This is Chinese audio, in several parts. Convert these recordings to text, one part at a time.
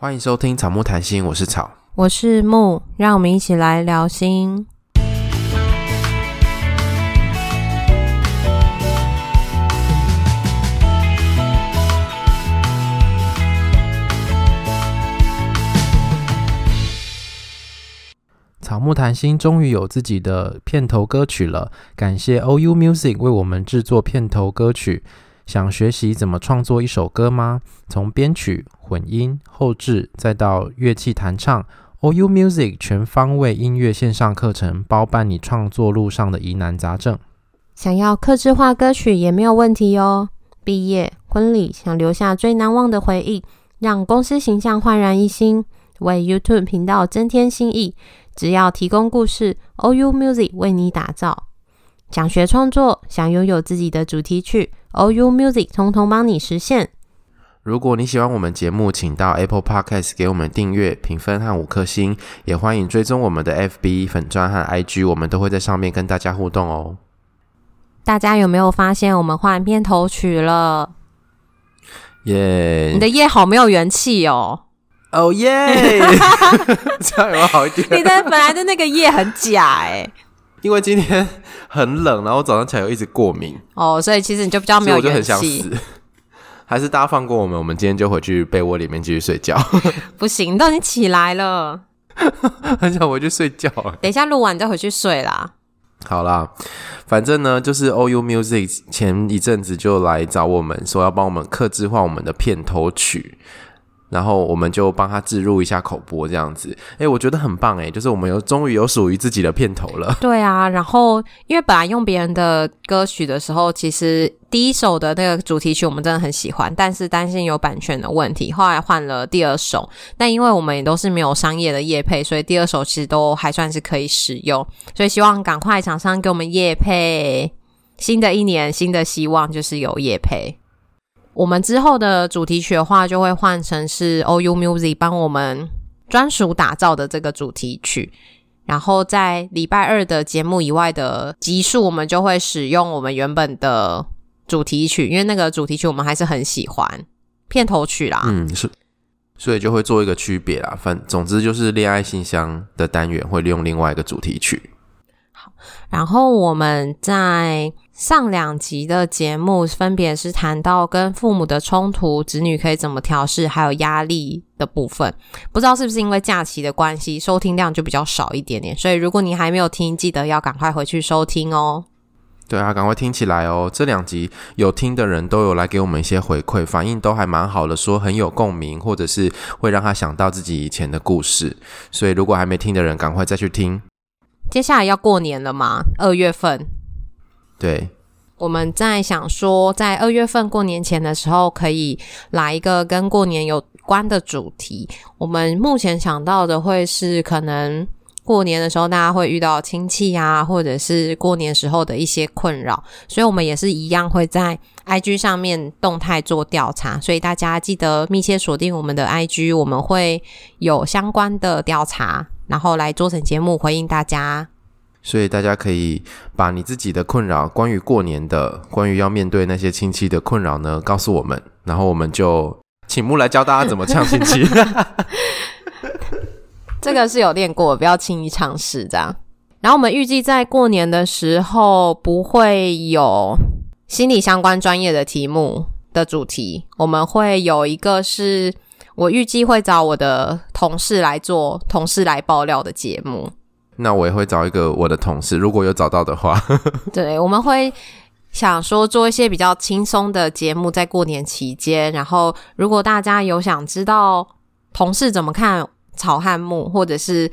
欢迎收听草木谈心，我是草，我是木，让我们一起来聊心。草木谈心终于有自己的片头歌曲了，感谢 OU Music 为我们制作片头歌曲。想学习怎么创作一首歌吗？从编曲、混音、后制，再到乐器弹唱，OU Music 全方位音乐线上课程，包办你创作路上的疑难杂症。想要客制化歌曲也没有问题哦。毕业、婚礼，想留下最难忘的回忆，让公司形象焕然一新，为 YouTube 频道增添新意。只要提供故事，OU Music 为你打造。想学创作，想拥有自己的主题曲，OU Music 通通帮你实现。如果你喜欢我们节目，请到 Apple Podcast 给我们订阅、评分和五颗星，也欢迎追踪我们的 FB 粉专和 IG，我们都会在上面跟大家互动哦。大家有没有发现我们换片头曲了？耶！你的耶好没有元气哦。哦耶！这样有好一点？你的本来的那个耶很假哎。因为今天很冷，然后早上起来又一直过敏哦，所以其实你就比较没有元气。我就很想死，还是大家放过我们，我们今天就回去被窝里面继续睡觉。不行，你都已经起来了，很想回去睡觉。等一下录完你再回去睡啦。好啦，反正呢，就是 OU Music 前一阵子就来找我们，说要帮我们克制化我们的片头曲。然后我们就帮他置入一下口播，这样子，哎，我觉得很棒哎，就是我们有终于有属于自己的片头了。对啊，然后因为本来用别人的歌曲的时候，其实第一首的那个主题曲我们真的很喜欢，但是担心有版权的问题，后来换了第二首。但因为我们也都是没有商业的业配，所以第二首其实都还算是可以使用。所以希望赶快厂商给我们业配，新的一年新的希望就是有业配。我们之后的主题曲的话，就会换成是 OU Music 帮我们专属打造的这个主题曲。然后在礼拜二的节目以外的集数，我们就会使用我们原本的主题曲，因为那个主题曲我们还是很喜欢，片头曲啦。嗯，是，所以就会做一个区别啦。反总之就是恋爱信箱的单元会利用另外一个主题曲。好，然后我们在。上两集的节目分别是谈到跟父母的冲突、子女可以怎么调试，还有压力的部分。不知道是不是因为假期的关系，收听量就比较少一点点。所以如果你还没有听，记得要赶快回去收听哦。对啊，赶快听起来哦！这两集有听的人都有来给我们一些回馈，反应都还蛮好的，说很有共鸣，或者是会让他想到自己以前的故事。所以如果还没听的人，赶快再去听。接下来要过年了嘛，二月份。对，我们在想说，在二月份过年前的时候，可以来一个跟过年有关的主题。我们目前想到的会是，可能过年的时候大家会遇到亲戚啊，或者是过年时候的一些困扰，所以我们也是一样会在 IG 上面动态做调查，所以大家记得密切锁定我们的 IG，我们会有相关的调查，然后来做成节目回应大家。所以大家可以把你自己的困扰，关于过年的，关于要面对那些亲戚的困扰呢，告诉我们，然后我们就请木来教大家怎么呛亲戚。这个是有练过，不要轻易尝试这样。然后我们预计在过年的时候不会有心理相关专业的题目的主题，我们会有一个是我预计会找我的同事来做，同事来爆料的节目。那我也会找一个我的同事，如果有找到的话。对，我们会想说做一些比较轻松的节目，在过年期间。然后，如果大家有想知道同事怎么看草汉木，或者是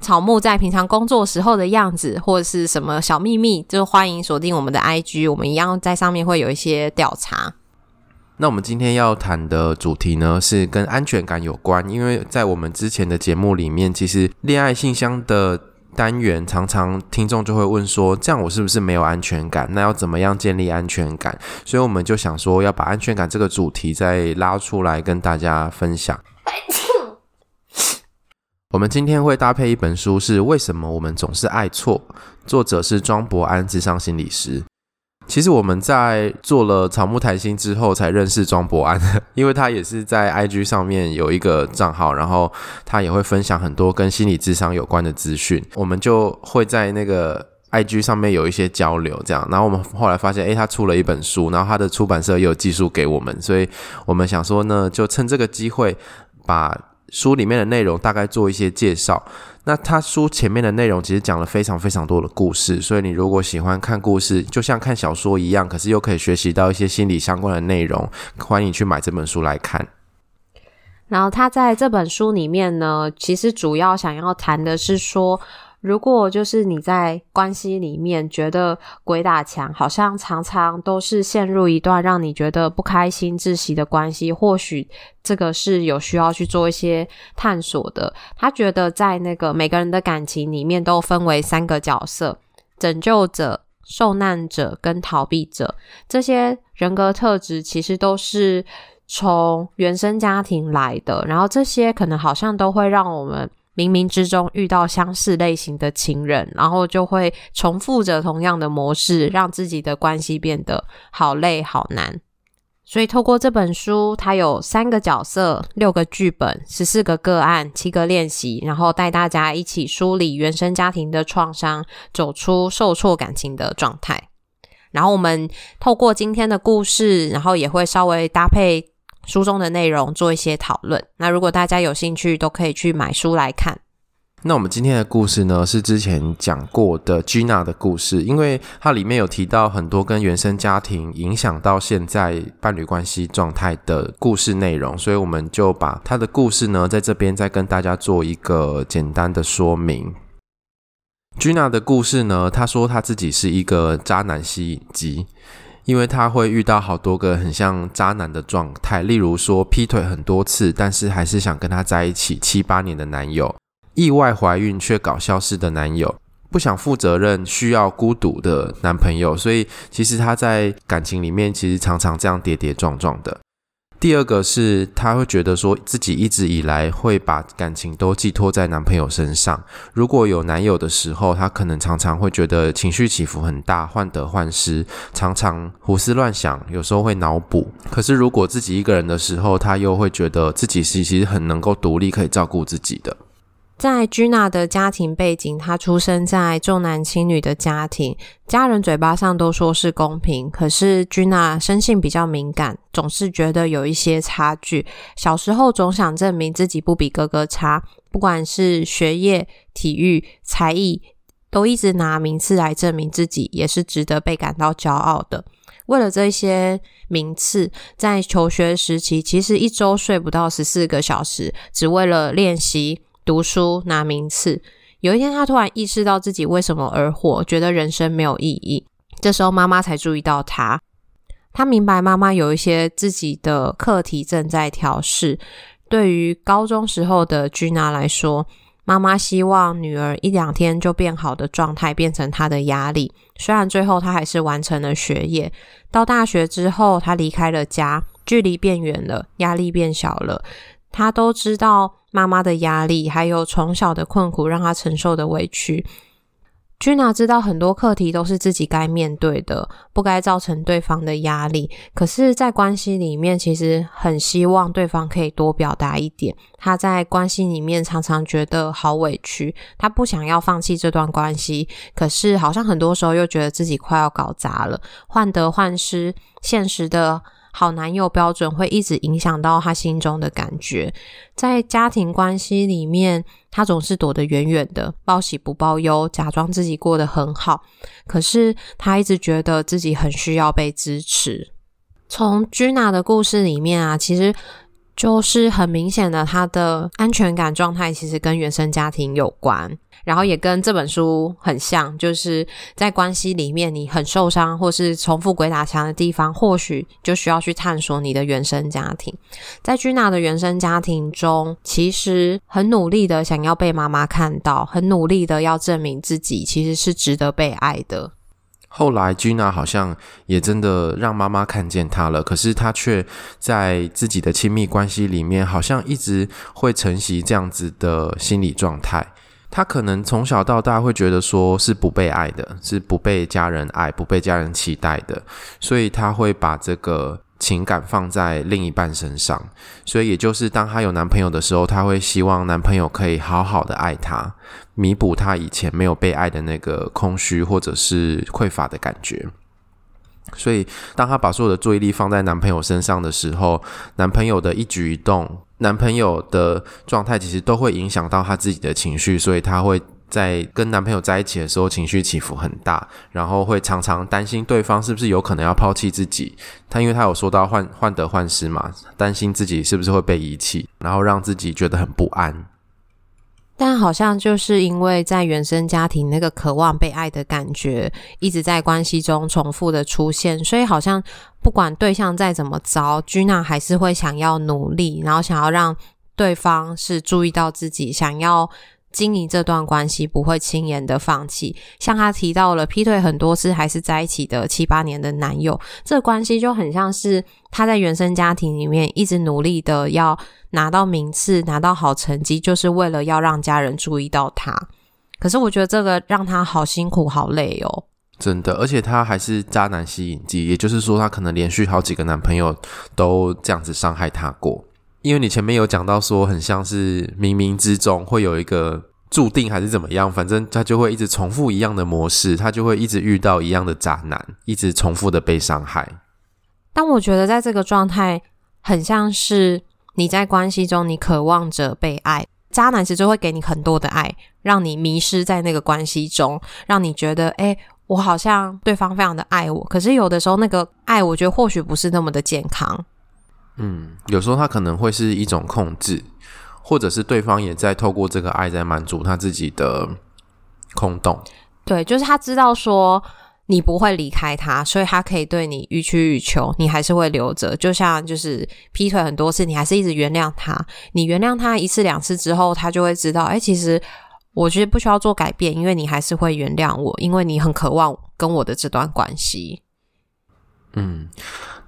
草木在平常工作时候的样子，或者是什么小秘密，就欢迎锁定我们的 IG，我们一样在上面会有一些调查。那我们今天要谈的主题呢，是跟安全感有关。因为在我们之前的节目里面，其实恋爱信箱的单元，常常听众就会问说，这样我是不是没有安全感？那要怎么样建立安全感？所以我们就想说，要把安全感这个主题再拉出来跟大家分享。我们今天会搭配一本书，是为什么我们总是爱错？作者是庄博安智商心理师。其实我们在做了草木谈心之后才认识庄博安，因为他也是在 IG 上面有一个账号，然后他也会分享很多跟心理智商有关的资讯，我们就会在那个 IG 上面有一些交流，这样。然后我们后来发现，诶，他出了一本书，然后他的出版社也有寄书给我们，所以我们想说呢，就趁这个机会把书里面的内容大概做一些介绍。那他书前面的内容其实讲了非常非常多的故事，所以你如果喜欢看故事，就像看小说一样，可是又可以学习到一些心理相关的内容，欢迎去买这本书来看。然后他在这本书里面呢，其实主要想要谈的是说，如果就是你在关系里面觉得鬼打墙，好像常常都是陷入一段让你觉得不开心、窒息的关系，或许这个是有需要去做一些探索的。他觉得在那个每个人的感情里面都分为三个角色：拯救者、受难者跟逃避者。这些人格特质其实都是从原生家庭来的，然后这些可能好像都会让我们。冥冥之中遇到相似类型的情人，然后就会重复着同样的模式，让自己的关系变得好累好难。所以透过这本书，它有三个角色、六个剧本、十四个个案、七个练习，然后带大家一起梳理原生家庭的创伤，走出受挫感情的状态。然后我们透过今天的故事，然后也会稍微搭配。书中的内容做一些讨论。那如果大家有兴趣，都可以去买书来看。那我们今天的故事呢，是之前讲过的 Gina 的故事，因为它里面有提到很多跟原生家庭影响到现在伴侣关系状态的故事内容，所以我们就把他的故事呢，在这边再跟大家做一个简单的说明。Gina 的故事呢，他说他自己是一个渣男吸引机。因为她会遇到好多个很像渣男的状态，例如说劈腿很多次，但是还是想跟他在一起七八年的男友，意外怀孕却搞消失的男友，不想负责任需要孤独的男朋友，所以其实她在感情里面其实常常这样跌跌撞撞的。第二个是，她会觉得说自己一直以来会把感情都寄托在男朋友身上。如果有男友的时候，她可能常常会觉得情绪起伏很大，患得患失，常常胡思乱想，有时候会脑补。可是如果自己一个人的时候，她又会觉得自己是其实很能够独立，可以照顾自己的。在 Gina 的家庭背景，她出生在重男轻女的家庭，家人嘴巴上都说是公平，可是 Gina 生性比较敏感，总是觉得有一些差距。小时候总想证明自己不比哥哥差，不管是学业、体育、才艺，都一直拿名次来证明自己，也是值得被感到骄傲的。为了这些名次，在求学时期，其实一周睡不到十四个小时，只为了练习。读书拿名次，有一天他突然意识到自己为什么而活，觉得人生没有意义。这时候妈妈才注意到他，他明白妈妈有一些自己的课题正在调试。对于高中时候的 Gina 来说，妈妈希望女儿一两天就变好的状态变成她的压力。虽然最后她还是完成了学业，到大学之后她离开了家，距离变远了，压力变小了。他都知道。妈妈的压力，还有从小的困苦，让他承受的委屈。Gina 知道很多课题都是自己该面对的，不该造成对方的压力。可是，在关系里面，其实很希望对方可以多表达一点。他在关系里面常常觉得好委屈，他不想要放弃这段关系，可是好像很多时候又觉得自己快要搞砸了，患得患失，现实的。好男友标准会一直影响到他心中的感觉，在家庭关系里面，他总是躲得远远的，报喜不报忧，假装自己过得很好。可是他一直觉得自己很需要被支持。从 Gina 的故事里面啊，其实就是很明显的，他的安全感状态其实跟原生家庭有关。然后也跟这本书很像，就是在关系里面，你很受伤或是重复鬼打墙的地方，或许就需要去探索你的原生家庭。在 Gina 的原生家庭中，其实很努力的想要被妈妈看到，很努力的要证明自己其实是值得被爱的。后来 Gina 好像也真的让妈妈看见她了，可是她却在自己的亲密关系里面，好像一直会承袭这样子的心理状态。他可能从小到大会觉得说是不被爱的，是不被家人爱、不被家人期待的，所以他会把这个情感放在另一半身上。所以也就是当她有男朋友的时候，她会希望男朋友可以好好的爱她，弥补她以前没有被爱的那个空虚或者是匮乏的感觉。所以当她把所有的注意力放在男朋友身上的时候，男朋友的一举一动。男朋友的状态其实都会影响到她自己的情绪，所以她会在跟男朋友在一起的时候情绪起伏很大，然后会常常担心对方是不是有可能要抛弃自己。他因为他有说到患患得患失嘛，担心自己是不是会被遗弃，然后让自己觉得很不安。但好像就是因为在原生家庭那个渴望被爱的感觉一直在关系中重复的出现，所以好像不管对象再怎么糟，Gina 还是会想要努力，然后想要让对方是注意到自己，想要。经营这段关系不会轻言的放弃，像他提到了劈腿很多次还是在一起的七八年的男友，这关系就很像是他在原生家庭里面一直努力的要拿到名次、拿到好成绩，就是为了要让家人注意到他。可是我觉得这个让他好辛苦、好累哦。真的，而且他还是渣男吸引剂，也就是说他可能连续好几个男朋友都这样子伤害他过。因为你前面有讲到说，很像是冥冥之中会有一个注定还是怎么样，反正他就会一直重复一样的模式，他就会一直遇到一样的渣男，一直重复的被伤害。但我觉得在这个状态，很像是你在关系中，你渴望着被爱，渣男其实会给你很多的爱，让你迷失在那个关系中，让你觉得，诶，我好像对方非常的爱我，可是有的时候那个爱，我觉得或许不是那么的健康。嗯，有时候他可能会是一种控制，或者是对方也在透过这个爱在满足他自己的空洞。对，就是他知道说你不会离开他，所以他可以对你予取予求，你还是会留着。就像就是劈腿很多次，你还是一直原谅他。你原谅他一次两次之后，他就会知道，哎，其实我觉得不需要做改变，因为你还是会原谅我，因为你很渴望跟我的这段关系。嗯。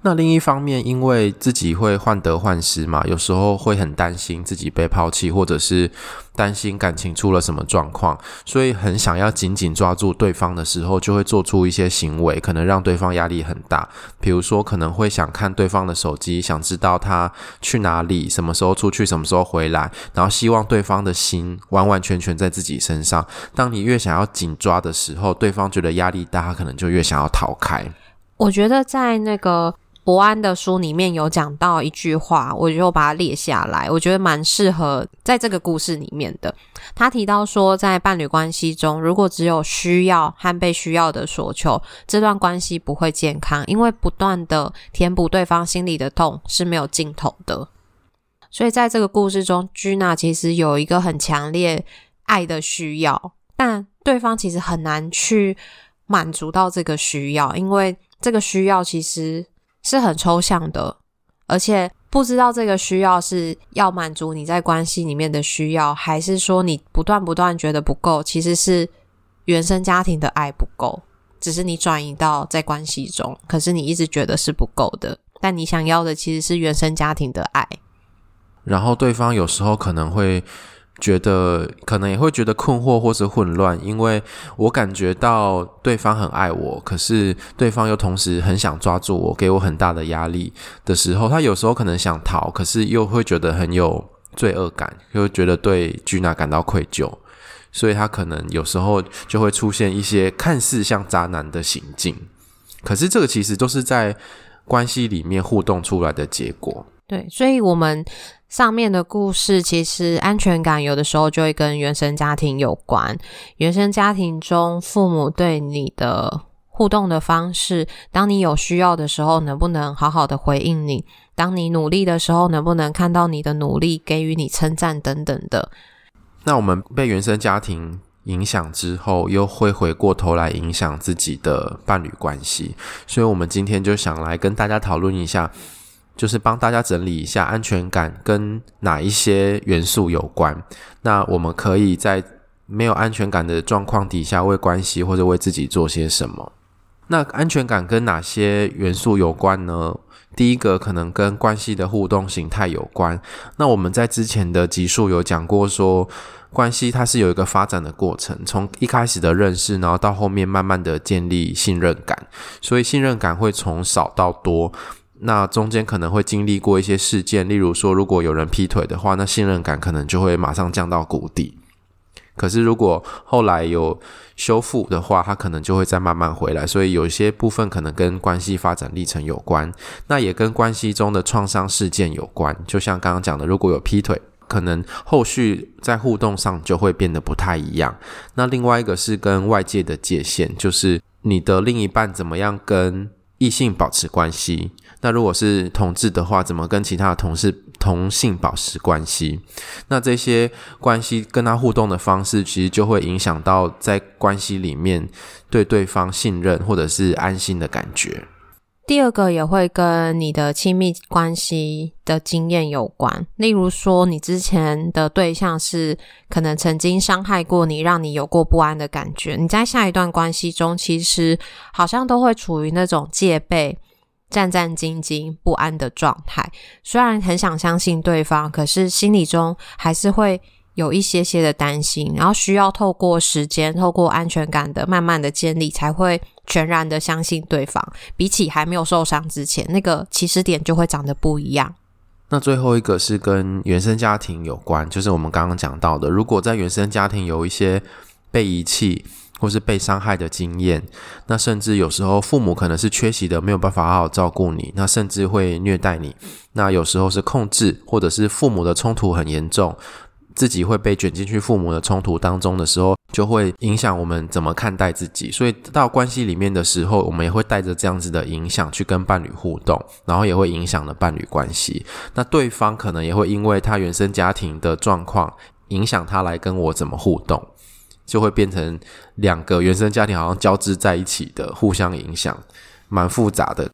那另一方面，因为自己会患得患失嘛，有时候会很担心自己被抛弃，或者是担心感情出了什么状况，所以很想要紧紧抓住对方的时候，就会做出一些行为，可能让对方压力很大。比如说，可能会想看对方的手机，想知道他去哪里，什么时候出去，什么时候回来，然后希望对方的心完完全全在自己身上。当你越想要紧抓的时候，对方觉得压力大，可能就越想要逃开。我觉得在那个。博安的书里面有讲到一句话，我就把它列下来，我觉得蛮适合在这个故事里面的。他提到说，在伴侣关系中，如果只有需要和被需要的索求，这段关系不会健康，因为不断的填补对方心里的痛是没有尽头的。所以在这个故事中，Gina 其实有一个很强烈爱的需要，但对方其实很难去满足到这个需要，因为这个需要其实。是很抽象的，而且不知道这个需要是要满足你在关系里面的需要，还是说你不断不断觉得不够，其实是原生家庭的爱不够，只是你转移到在关系中，可是你一直觉得是不够的，但你想要的其实是原生家庭的爱。然后对方有时候可能会。觉得可能也会觉得困惑或是混乱，因为我感觉到对方很爱我，可是对方又同时很想抓住我，给我很大的压力的时候，他有时候可能想逃，可是又会觉得很有罪恶感，又觉得对君娜感到愧疚，所以他可能有时候就会出现一些看似像渣男的行径，可是这个其实都是在关系里面互动出来的结果。对，所以我们。上面的故事其实安全感有的时候就会跟原生家庭有关。原生家庭中父母对你的互动的方式，当你有需要的时候，能不能好好的回应你？当你努力的时候，能不能看到你的努力，给予你称赞等等的。那我们被原生家庭影响之后，又会回过头来影响自己的伴侣关系。所以我们今天就想来跟大家讨论一下。就是帮大家整理一下安全感跟哪一些元素有关。那我们可以在没有安全感的状况底下，为关系或者为自己做些什么？那安全感跟哪些元素有关呢？第一个可能跟关系的互动形态有关。那我们在之前的集数有讲过说，关系它是有一个发展的过程，从一开始的认识，然后到后面慢慢的建立信任感，所以信任感会从少到多。那中间可能会经历过一些事件，例如说，如果有人劈腿的话，那信任感可能就会马上降到谷底。可是如果后来有修复的话，它可能就会再慢慢回来。所以有一些部分可能跟关系发展历程有关，那也跟关系中的创伤事件有关。就像刚刚讲的，如果有劈腿，可能后续在互动上就会变得不太一样。那另外一个是跟外界的界限，就是你的另一半怎么样跟异性保持关系。那如果是同志的话，怎么跟其他的同事同性保持关系？那这些关系跟他互动的方式，其实就会影响到在关系里面对对方信任或者是安心的感觉。第二个也会跟你的亲密关系的经验有关，例如说你之前的对象是可能曾经伤害过你，让你有过不安的感觉，你在下一段关系中，其实好像都会处于那种戒备。战战兢兢、不安的状态，虽然很想相信对方，可是心里中还是会有一些些的担心，然后需要透过时间、透过安全感的慢慢的建立，才会全然的相信对方。比起还没有受伤之前，那个起始点就会长得不一样。那最后一个是跟原生家庭有关，就是我们刚刚讲到的，如果在原生家庭有一些被遗弃。或是被伤害的经验，那甚至有时候父母可能是缺席的，没有办法好好照顾你，那甚至会虐待你。那有时候是控制，或者是父母的冲突很严重，自己会被卷进去父母的冲突当中的时候，就会影响我们怎么看待自己。所以到关系里面的时候，我们也会带着这样子的影响去跟伴侣互动，然后也会影响了伴侣关系。那对方可能也会因为他原生家庭的状况，影响他来跟我怎么互动。就会变成两个原生家庭好像交织在一起的，互相影响，蛮复杂的。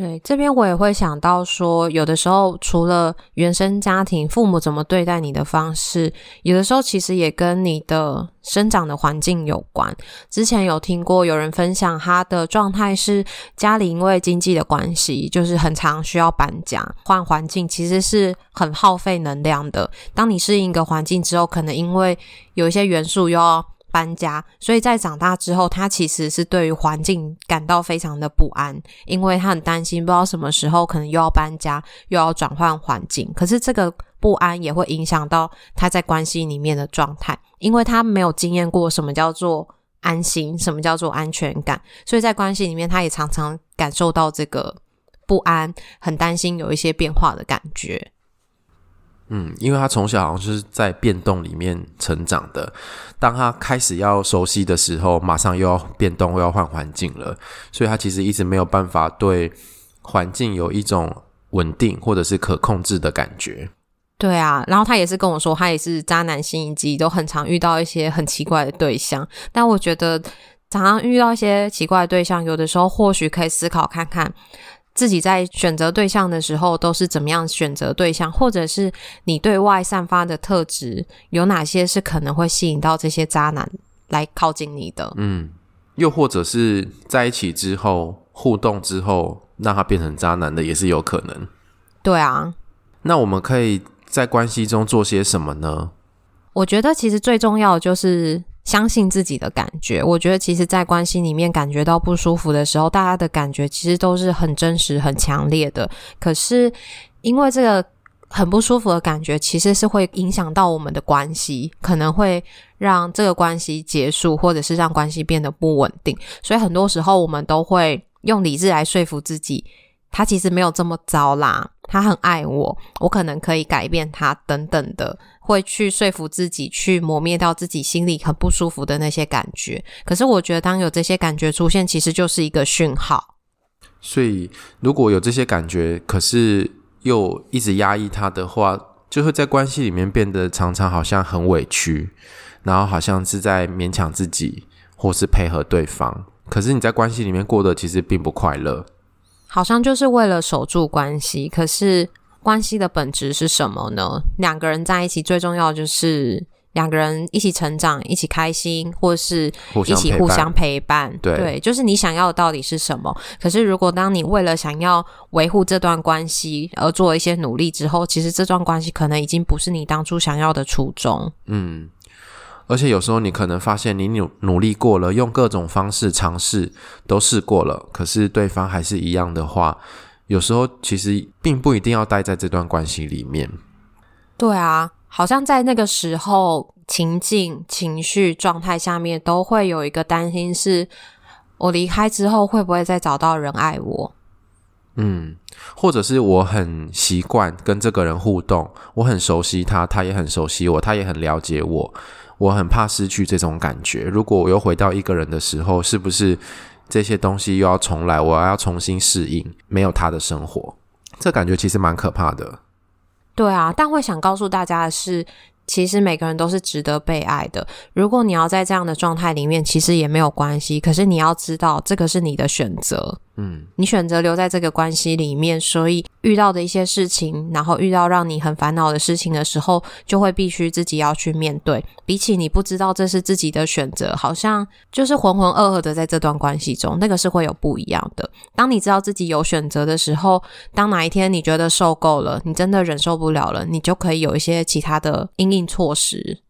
对，这边我也会想到说，有的时候除了原生家庭，父母怎么对待你的方式，有的时候其实也跟你的生长的环境有关。之前有听过有人分享，他的状态是家里因为经济的关系，就是很常需要搬家换环境，其实是很耗费能量的。当你适应一个环境之后，可能因为有一些元素又要搬家，所以在长大之后，他其实是对于环境感到非常的不安，因为他很担心，不知道什么时候可能又要搬家，又要转换环境。可是这个不安也会影响到他在关系里面的状态，因为他没有经验过什么叫做安心，什么叫做安全感，所以在关系里面，他也常常感受到这个不安，很担心有一些变化的感觉。嗯，因为他从小好像就是在变动里面成长的，当他开始要熟悉的时候，马上又要变动，又要换环境了，所以他其实一直没有办法对环境有一种稳定或者是可控制的感觉。对啊，然后他也是跟我说，他也是渣男心机，都很常遇到一些很奇怪的对象。但我觉得常常遇到一些奇怪的对象，有的时候或许可以思考看看。自己在选择对象的时候都是怎么样选择对象，或者是你对外散发的特质有哪些是可能会吸引到这些渣男来靠近你的？嗯，又或者是在一起之后互动之后让他变成渣男的也是有可能。对啊，那我们可以在关系中做些什么呢？我觉得其实最重要的就是。相信自己的感觉，我觉得其实，在关系里面感觉到不舒服的时候，大家的感觉其实都是很真实、很强烈的。可是，因为这个很不舒服的感觉，其实是会影响到我们的关系，可能会让这个关系结束，或者是让关系变得不稳定。所以，很多时候我们都会用理智来说服自己。他其实没有这么糟啦，他很爱我，我可能可以改变他，等等的，会去说服自己，去磨灭掉自己心里很不舒服的那些感觉。可是我觉得，当有这些感觉出现，其实就是一个讯号。所以，如果有这些感觉，可是又一直压抑它的话，就会在关系里面变得常常好像很委屈，然后好像是在勉强自己，或是配合对方。可是你在关系里面过得其实并不快乐。好像就是为了守住关系，可是关系的本质是什么呢？两个人在一起最重要的就是两个人一起成长，一起开心，或是一起互相陪伴。对，对，就是你想要的到底是什么？可是如果当你为了想要维护这段关系而做一些努力之后，其实这段关系可能已经不是你当初想要的初衷。嗯，而且有时候你可能发现你努努力过了，用各种方式尝试都试过了，可是对方还是一样的话，有时候其实并不一定要待在这段关系里面。对啊。好像在那个时候，情境、情绪状态下面，都会有一个担心：是我离开之后，会不会再找到人爱我？嗯，或者是我很习惯跟这个人互动，我很熟悉他，他也很熟悉我，他也很了解我，我很怕失去这种感觉。如果我又回到一个人的时候，是不是这些东西又要重来？我要重新适应没有他的生活，这感觉其实蛮可怕的。对啊，但会想告诉大家的是，其实每个人都是值得被爱的。如果你要在这样的状态里面，其实也没有关系。可是你要知道，这个是你的选择。嗯，你选择留在这个关系里面，所以遇到的一些事情，然后遇到让你很烦恼的事情的时候，就会必须自己要去面对。比起你不知道这是自己的选择，好像就是浑浑噩噩的在这段关系中，那个是会有不一样的。当你知道自己有选择的时候，当哪一天你觉得受够了，你真的忍受不了了，你就可以有一些其他的应应措施。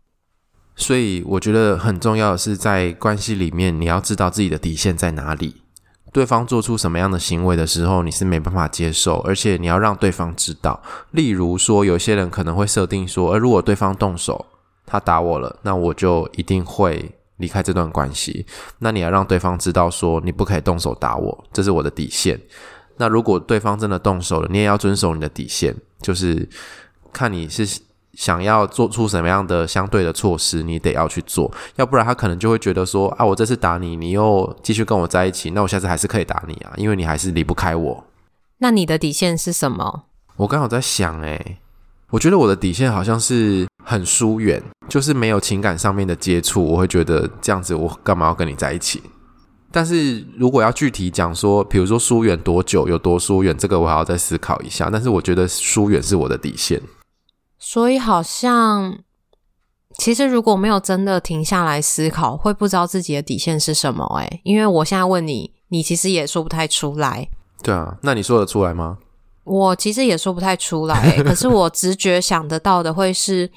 所以我觉得很重要的是，在关系里面，你要知道自己的底线在哪里。对方做出什么样的行为的时候，你是没办法接受，而且你要让对方知道。例如说，有些人可能会设定说，而如果对方动手，他打我了，那我就一定会离开这段关系。那你要让对方知道说，你不可以动手打我，这是我的底线。那如果对方真的动手了，你也要遵守你的底线，就是看你是。想要做出什么样的相对的措施，你得要去做，要不然他可能就会觉得说啊，我这次打你，你又继续跟我在一起，那我下次还是可以打你啊，因为你还是离不开我。那你的底线是什么？我刚好在想，诶，我觉得我的底线好像是很疏远，就是没有情感上面的接触，我会觉得这样子，我干嘛要跟你在一起？但是如果要具体讲说，比如说疏远多久，有多疏远，这个我还要再思考一下。但是我觉得疏远是我的底线。所以好像，其实如果没有真的停下来思考，会不知道自己的底线是什么。诶，因为我现在问你，你其实也说不太出来。对啊，那你说得出来吗？我其实也说不太出来，可是我直觉想得到的会是，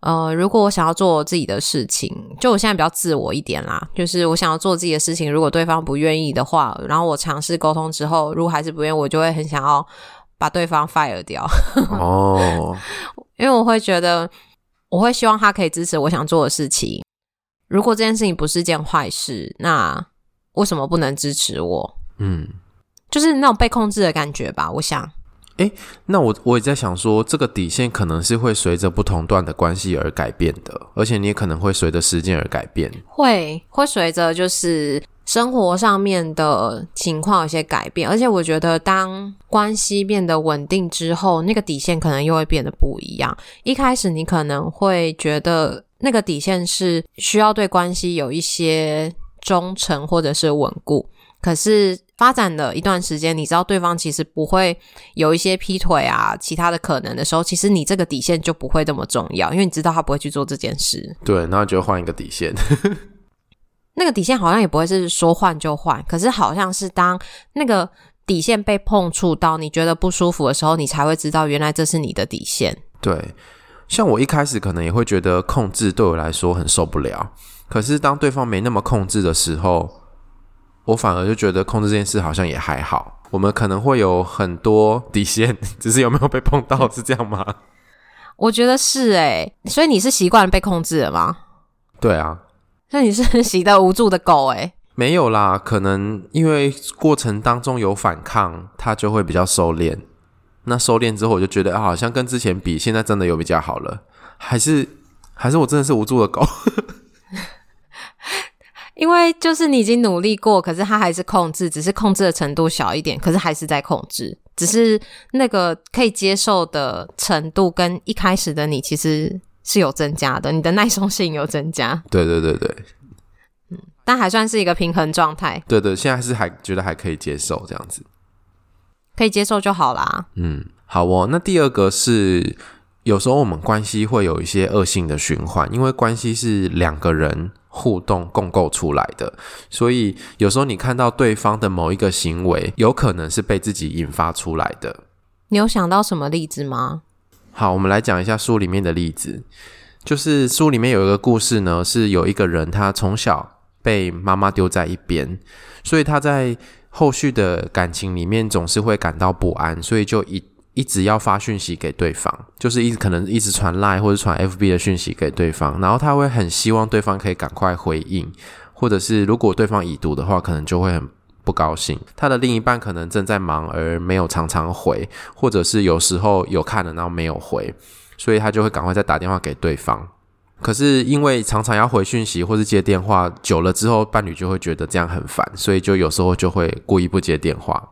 呃，如果我想要做我自己的事情，就我现在比较自我一点啦，就是我想要做自己的事情，如果对方不愿意的话，然后我尝试沟通之后，如果还是不愿意，我就会很想要把对方 fire 掉。哦。因为我会觉得，我会希望他可以支持我想做的事情。如果这件事情不是件坏事，那为什么不能支持我？嗯，就是那种被控制的感觉吧。我想，诶，那我我也在想说，这个底线可能是会随着不同段的关系而改变的，而且你也可能会随着时间而改变。会会随着就是。生活上面的情况有些改变，而且我觉得当关系变得稳定之后，那个底线可能又会变得不一样。一开始你可能会觉得那个底线是需要对关系有一些忠诚或者是稳固，可是发展了一段时间，你知道对方其实不会有一些劈腿啊，其他的可能的时候，其实你这个底线就不会这么重要，因为你知道他不会去做这件事。对，那就换一个底线。那个底线好像也不会是说换就换，可是好像是当那个底线被碰触到，你觉得不舒服的时候，你才会知道原来这是你的底线。对，像我一开始可能也会觉得控制对我来说很受不了，可是当对方没那么控制的时候，我反而就觉得控制这件事好像也还好。我们可能会有很多底线，只是有没有被碰到，是这样吗？我觉得是诶，所以你是习惯被控制了吗？对啊。那你是 习得无助的狗诶？没有啦，可能因为过程当中有反抗，它就会比较收敛。那收敛之后，我就觉得啊，好像跟之前比，现在真的有比较好了。还是还是我真的是无助的狗？因为就是你已经努力过，可是它还是控制，只是控制的程度小一点，可是还是在控制，只是那个可以接受的程度跟一开始的你其实。是有增加的，你的耐受性有增加。对对对对，嗯，但还算是一个平衡状态。对对，现在是还觉得还可以接受这样子，可以接受就好啦。嗯，好哦。那第二个是有时候我们关系会有一些恶性的循环，因为关系是两个人互动共构出来的，所以有时候你看到对方的某一个行为，有可能是被自己引发出来的。你有想到什么例子吗？好，我们来讲一下书里面的例子。就是书里面有一个故事呢，是有一个人他从小被妈妈丢在一边，所以他在后续的感情里面总是会感到不安，所以就一一直要发讯息给对方，就是一直可能一直传赖或者传 FB 的讯息给对方，然后他会很希望对方可以赶快回应，或者是如果对方已读的话，可能就会很不高兴。他的另一半可能正在忙而没有常常回，或者是有时候有看了然后没有回，所以他就会赶快再打电话给对方。可是因为常常要回讯息或是接电话，久了之后伴侣就会觉得这样很烦，所以就有时候就会故意不接电话。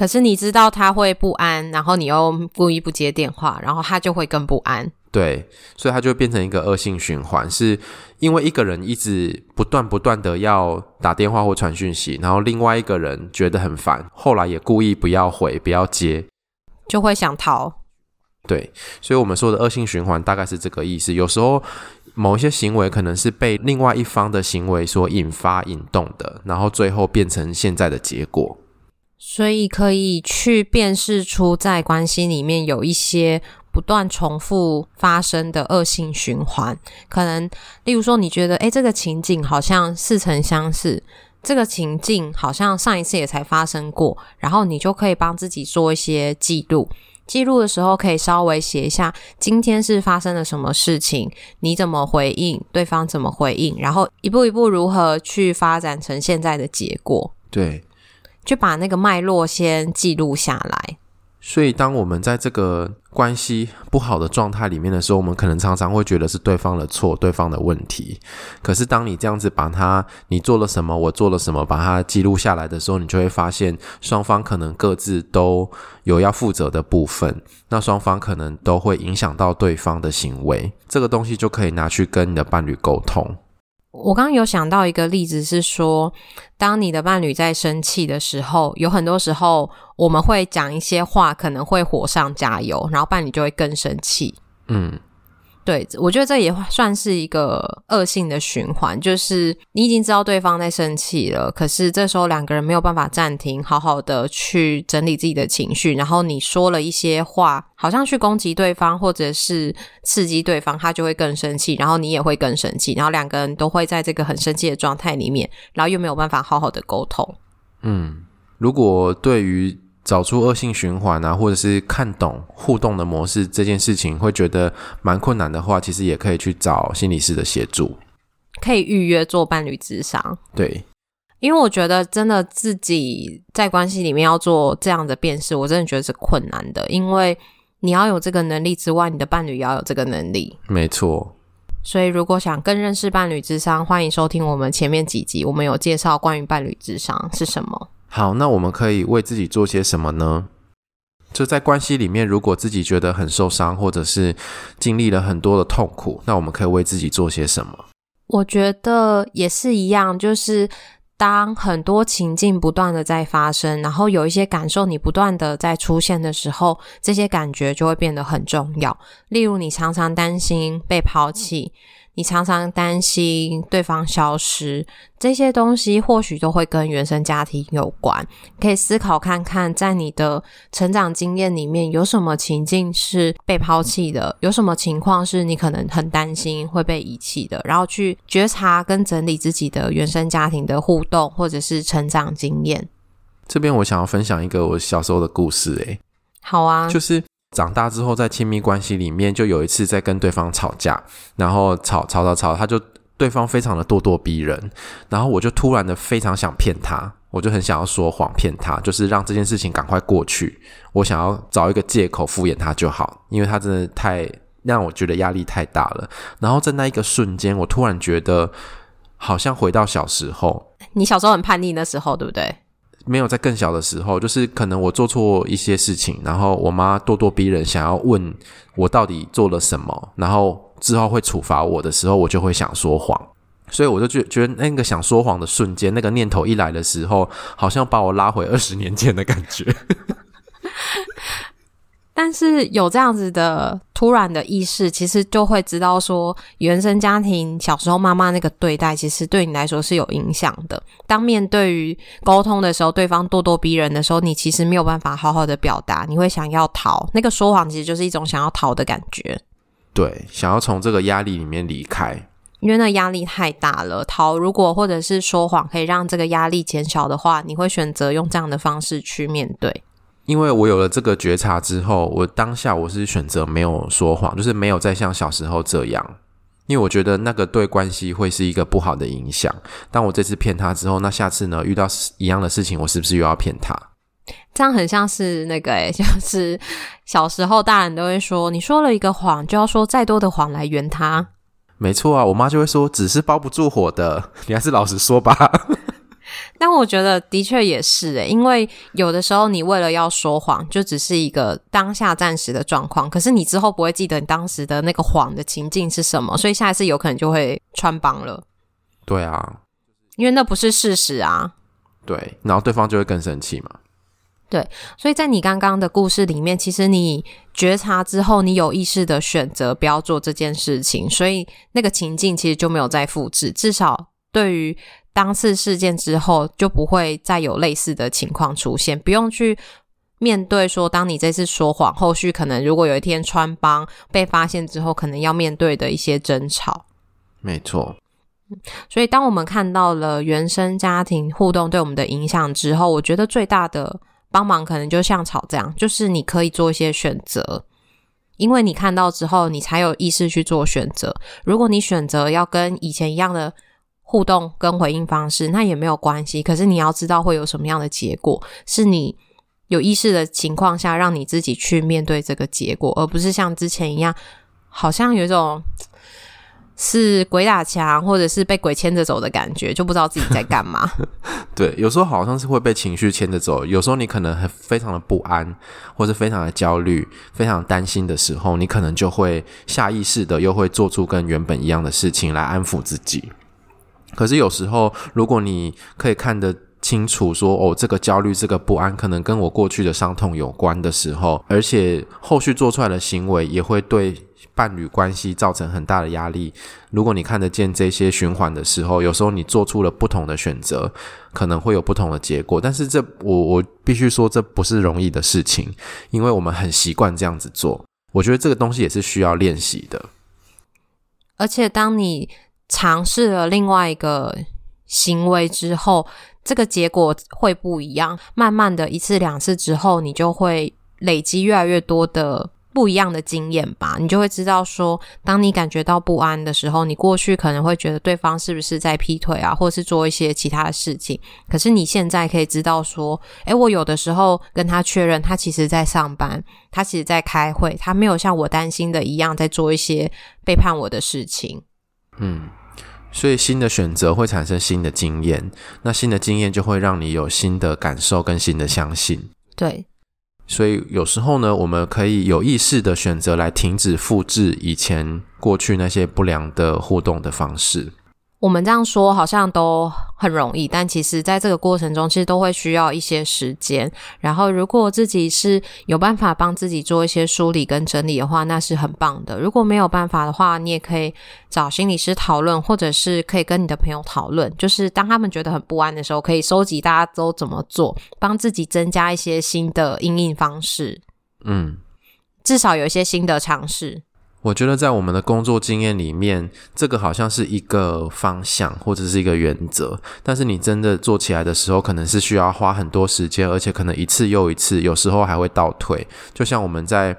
可是你知道他会不安，然后你又故意不接电话，然后他就会更不安。对，所以他就变成一个恶性循环，是因为一个人一直不断不断的要打电话或传讯息，然后另外一个人觉得很烦，后来也故意不要回、不要接，就会想逃。对，所以我们说的恶性循环大概是这个意思。有时候某一些行为可能是被另外一方的行为所引发、引动的，然后最后变成现在的结果。所以可以去辨识出在关系里面有一些不断重复发生的恶性循环。可能例如说，你觉得诶，这个情景好像似曾相识，这个情境好像上一次也才发生过，然后你就可以帮自己做一些记录。记录的时候可以稍微写一下今天是发生了什么事情，你怎么回应，对方怎么回应，然后一步一步如何去发展成现在的结果。对。就把那个脉络先记录下来。所以，当我们在这个关系不好的状态里面的时候，我们可能常常会觉得是对方的错、对方的问题。可是，当你这样子把它，你做了什么，我做了什么，把它记录下来的时候，你就会发现，双方可能各自都有要负责的部分。那双方可能都会影响到对方的行为。这个东西就可以拿去跟你的伴侣沟通。我刚刚有想到一个例子，是说，当你的伴侣在生气的时候，有很多时候我们会讲一些话，可能会火上加油，然后伴侣就会更生气。嗯。对，我觉得这也算是一个恶性的循环，就是你已经知道对方在生气了，可是这时候两个人没有办法暂停，好好的去整理自己的情绪，然后你说了一些话，好像去攻击对方或者是刺激对方，他就会更生气，然后你也会更生气，然后两个人都会在这个很生气的状态里面，然后又没有办法好好的沟通。嗯，如果对于找出恶性循环啊，或者是看懂互动的模式这件事情，会觉得蛮困难的话，其实也可以去找心理师的协助，可以预约做伴侣智商。对，因为我觉得真的自己在关系里面要做这样的辨识，我真的觉得是困难的，因为你要有这个能力之外，你的伴侣也要有这个能力。没错。所以如果想更认识伴侣智商，欢迎收听我们前面几集，我们有介绍关于伴侣智商是什么。好，那我们可以为自己做些什么呢？就在关系里面，如果自己觉得很受伤，或者是经历了很多的痛苦，那我们可以为自己做些什么？我觉得也是一样，就是当很多情境不断的在发生，然后有一些感受你不断的在出现的时候，这些感觉就会变得很重要。例如，你常常担心被抛弃。你常常担心对方消失，这些东西或许都会跟原生家庭有关。可以思考看看，在你的成长经验里面，有什么情境是被抛弃的？有什么情况是你可能很担心会被遗弃的？然后去觉察跟整理自己的原生家庭的互动，或者是成长经验。这边我想要分享一个我小时候的故事。诶，好啊，就是。长大之后，在亲密关系里面，就有一次在跟对方吵架，然后吵吵吵吵，他就对方非常的咄咄逼人，然后我就突然的非常想骗他，我就很想要说谎骗他，就是让这件事情赶快过去，我想要找一个借口敷衍他就好，因为他真的太让我觉得压力太大了。然后在那一个瞬间，我突然觉得好像回到小时候，你小时候很叛逆那时候，对不对？没有在更小的时候，就是可能我做错一些事情，然后我妈咄咄逼人，想要问我到底做了什么，然后之后会处罚我的时候，我就会想说谎，所以我就觉觉得那个想说谎的瞬间，那个念头一来的时候，好像把我拉回二十年前的感觉。但是有这样子的突然的意识，其实就会知道说，原生家庭小时候妈妈那个对待，其实对你来说是有影响的。当面对于沟通的时候，对方咄咄逼人的时候，你其实没有办法好好的表达，你会想要逃。那个说谎其实就是一种想要逃的感觉。对，想要从这个压力里面离开，因为那压力太大了。逃，如果或者是说谎可以让这个压力减小的话，你会选择用这样的方式去面对。因为我有了这个觉察之后，我当下我是选择没有说谎，就是没有再像小时候这样，因为我觉得那个对关系会是一个不好的影响。当我这次骗他之后，那下次呢，遇到一样的事情，我是不是又要骗他？这样很像是那个诶，就是小时候大人都会说，你说了一个谎，就要说再多的谎来圆他。没错啊，我妈就会说，纸是包不住火的，你还是老实说吧。但我觉得的确也是诶，因为有的时候你为了要说谎，就只是一个当下暂时的状况，可是你之后不会记得你当时的那个谎的情境是什么，所以下一次有可能就会穿帮了。对啊，因为那不是事实啊。对，然后对方就会更生气嘛。对，所以在你刚刚的故事里面，其实你觉察之后，你有意识的选择不要做这件事情，所以那个情境其实就没有再复制。至少对于当次事件之后，就不会再有类似的情况出现，不用去面对说，当你这次说谎，后续可能如果有一天穿帮被发现之后，可能要面对的一些争吵。没错。所以当我们看到了原生家庭互动对我们的影响之后，我觉得最大的。帮忙可能就像草这样，就是你可以做一些选择，因为你看到之后，你才有意识去做选择。如果你选择要跟以前一样的互动跟回应方式，那也没有关系。可是你要知道会有什么样的结果，是你有意识的情况下，让你自己去面对这个结果，而不是像之前一样，好像有一种。是鬼打墙，或者是被鬼牵着走的感觉，就不知道自己在干嘛。对，有时候好像是会被情绪牵着走。有时候你可能很非常的不安，或是非常的焦虑、非常担心的时候，你可能就会下意识的又会做出跟原本一样的事情来安抚自己。可是有时候，如果你可以看得清楚说，哦，这个焦虑、这个不安，可能跟我过去的伤痛有关的时候，而且后续做出来的行为也会对。伴侣关系造成很大的压力。如果你看得见这些循环的时候，有时候你做出了不同的选择，可能会有不同的结果。但是这我我必须说，这不是容易的事情，因为我们很习惯这样子做。我觉得这个东西也是需要练习的。而且，当你尝试了另外一个行为之后，这个结果会不一样。慢慢的一次两次之后，你就会累积越来越多的。不一样的经验吧，你就会知道说，当你感觉到不安的时候，你过去可能会觉得对方是不是在劈腿啊，或是做一些其他的事情。可是你现在可以知道说，诶，我有的时候跟他确认，他其实在上班，他其实在开会，他没有像我担心的一样在做一些背叛我的事情。嗯，所以新的选择会产生新的经验，那新的经验就会让你有新的感受跟新的相信。对。所以有时候呢，我们可以有意识的选择来停止复制以前过去那些不良的互动的方式。我们这样说好像都很容易，但其实在这个过程中，其实都会需要一些时间。然后，如果自己是有办法帮自己做一些梳理跟整理的话，那是很棒的。如果没有办法的话，你也可以找心理师讨论，或者是可以跟你的朋友讨论。就是当他们觉得很不安的时候，可以收集大家都怎么做，帮自己增加一些新的应应方式。嗯，至少有一些新的尝试。我觉得在我们的工作经验里面，这个好像是一个方向或者是一个原则，但是你真的做起来的时候，可能是需要花很多时间，而且可能一次又一次，有时候还会倒退。就像我们在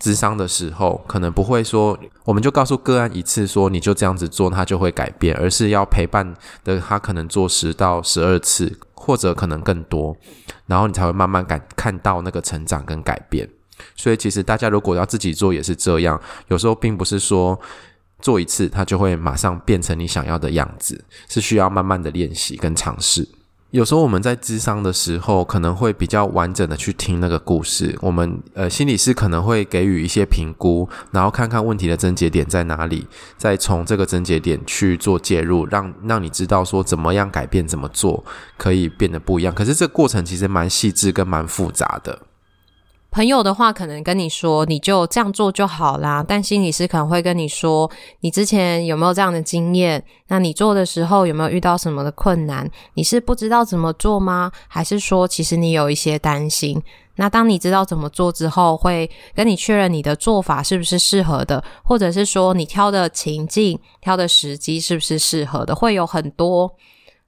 智商的时候，可能不会说，我们就告诉个案一次说你就这样子做，他就会改变，而是要陪伴的他可能做十到十二次，或者可能更多，然后你才会慢慢感看到那个成长跟改变。所以，其实大家如果要自己做，也是这样。有时候并不是说做一次，它就会马上变成你想要的样子，是需要慢慢的练习跟尝试。有时候我们在咨商的时候，可能会比较完整的去听那个故事。我们呃，心理师可能会给予一些评估，然后看看问题的症结点在哪里，再从这个症结点去做介入，让让你知道说怎么样改变，怎么做可以变得不一样。可是这个过程其实蛮细致跟蛮复杂的。朋友的话，可能跟你说，你就这样做就好啦。但心理师可能会跟你说，你之前有没有这样的经验？那你做的时候有没有遇到什么的困难？你是不知道怎么做吗？还是说，其实你有一些担心？那当你知道怎么做之后，会跟你确认你的做法是不是适合的，或者是说你挑的情境、挑的时机是不是适合的，会有很多。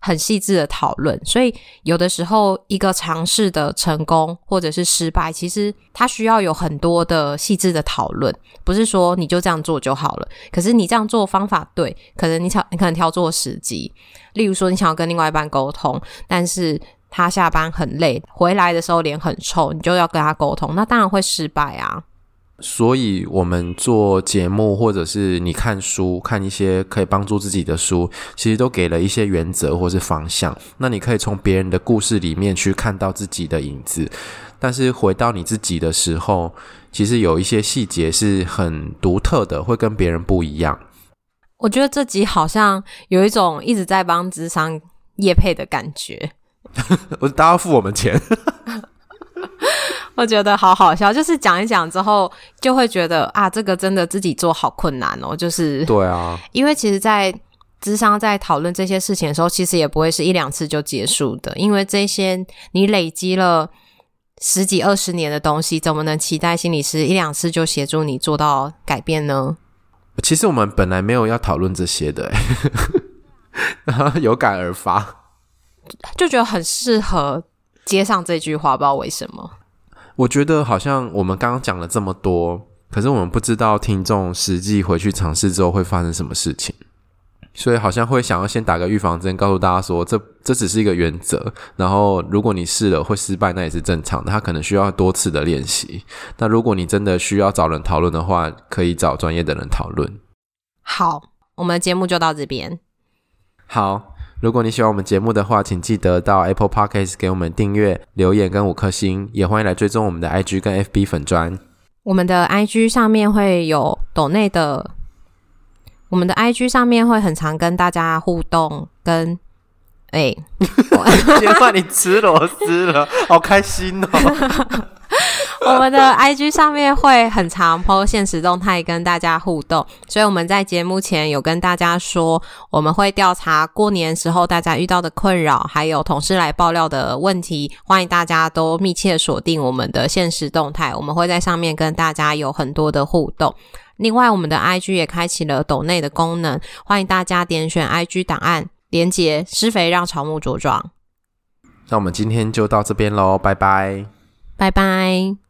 很细致的讨论，所以有的时候一个尝试的成功或者是失败，其实它需要有很多的细致的讨论，不是说你就这样做就好了。可是你这样做方法对，可能你挑你可能挑错时机。例如说，你想要跟另外一半沟通，但是他下班很累，回来的时候脸很臭，你就要跟他沟通，那当然会失败啊。所以，我们做节目，或者是你看书，看一些可以帮助自己的书，其实都给了一些原则或是方向。那你可以从别人的故事里面去看到自己的影子，但是回到你自己的时候，其实有一些细节是很独特的，会跟别人不一样。我觉得这集好像有一种一直在帮智商业配的感觉。我大家付我们钱。我觉得好好笑，就是讲一讲之后，就会觉得啊，这个真的自己做好困难哦。就是对啊，因为其实，在智商在讨论这些事情的时候，其实也不会是一两次就结束的，因为这些你累积了十几二十年的东西，怎么能期待心理师一两次就协助你做到改变呢？其实我们本来没有要讨论这些的，然 后有感而发，就觉得很适合接上这句话，不知道为什么。我觉得好像我们刚刚讲了这么多，可是我们不知道听众实际回去尝试之后会发生什么事情，所以好像会想要先打个预防针，告诉大家说，这这只是一个原则，然后如果你试了会失败，那也是正常的，他可能需要多次的练习。那如果你真的需要找人讨论的话，可以找专业的人讨论。好，我们的节目就到这边。好。如果你喜欢我们节目的话，请记得到 Apple Podcast 给我们订阅、留言跟五颗星，也欢迎来追踪我们的 IG 跟 FB 粉砖。我们的 IG 上面会有抖内的，我们的 IG 上面会很常跟大家互动，跟哎，今天换你吃螺丝了，好开心哦！我们的 IG 上面会很常 po 现实动态跟大家互动，所以我们在节目前有跟大家说，我们会调查过年时候大家遇到的困扰，还有同事来爆料的问题，欢迎大家都密切锁定我们的现实动态，我们会在上面跟大家有很多的互动。另外，我们的 IG 也开启了抖内的功能，欢迎大家点选 IG 档案连接，施肥让草木茁壮。那我们今天就到这边喽，拜拜，拜拜。